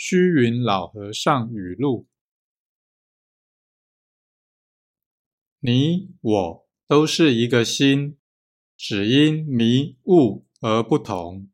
虚云老和尚语录：你我都是一个心，只因迷悟而不同。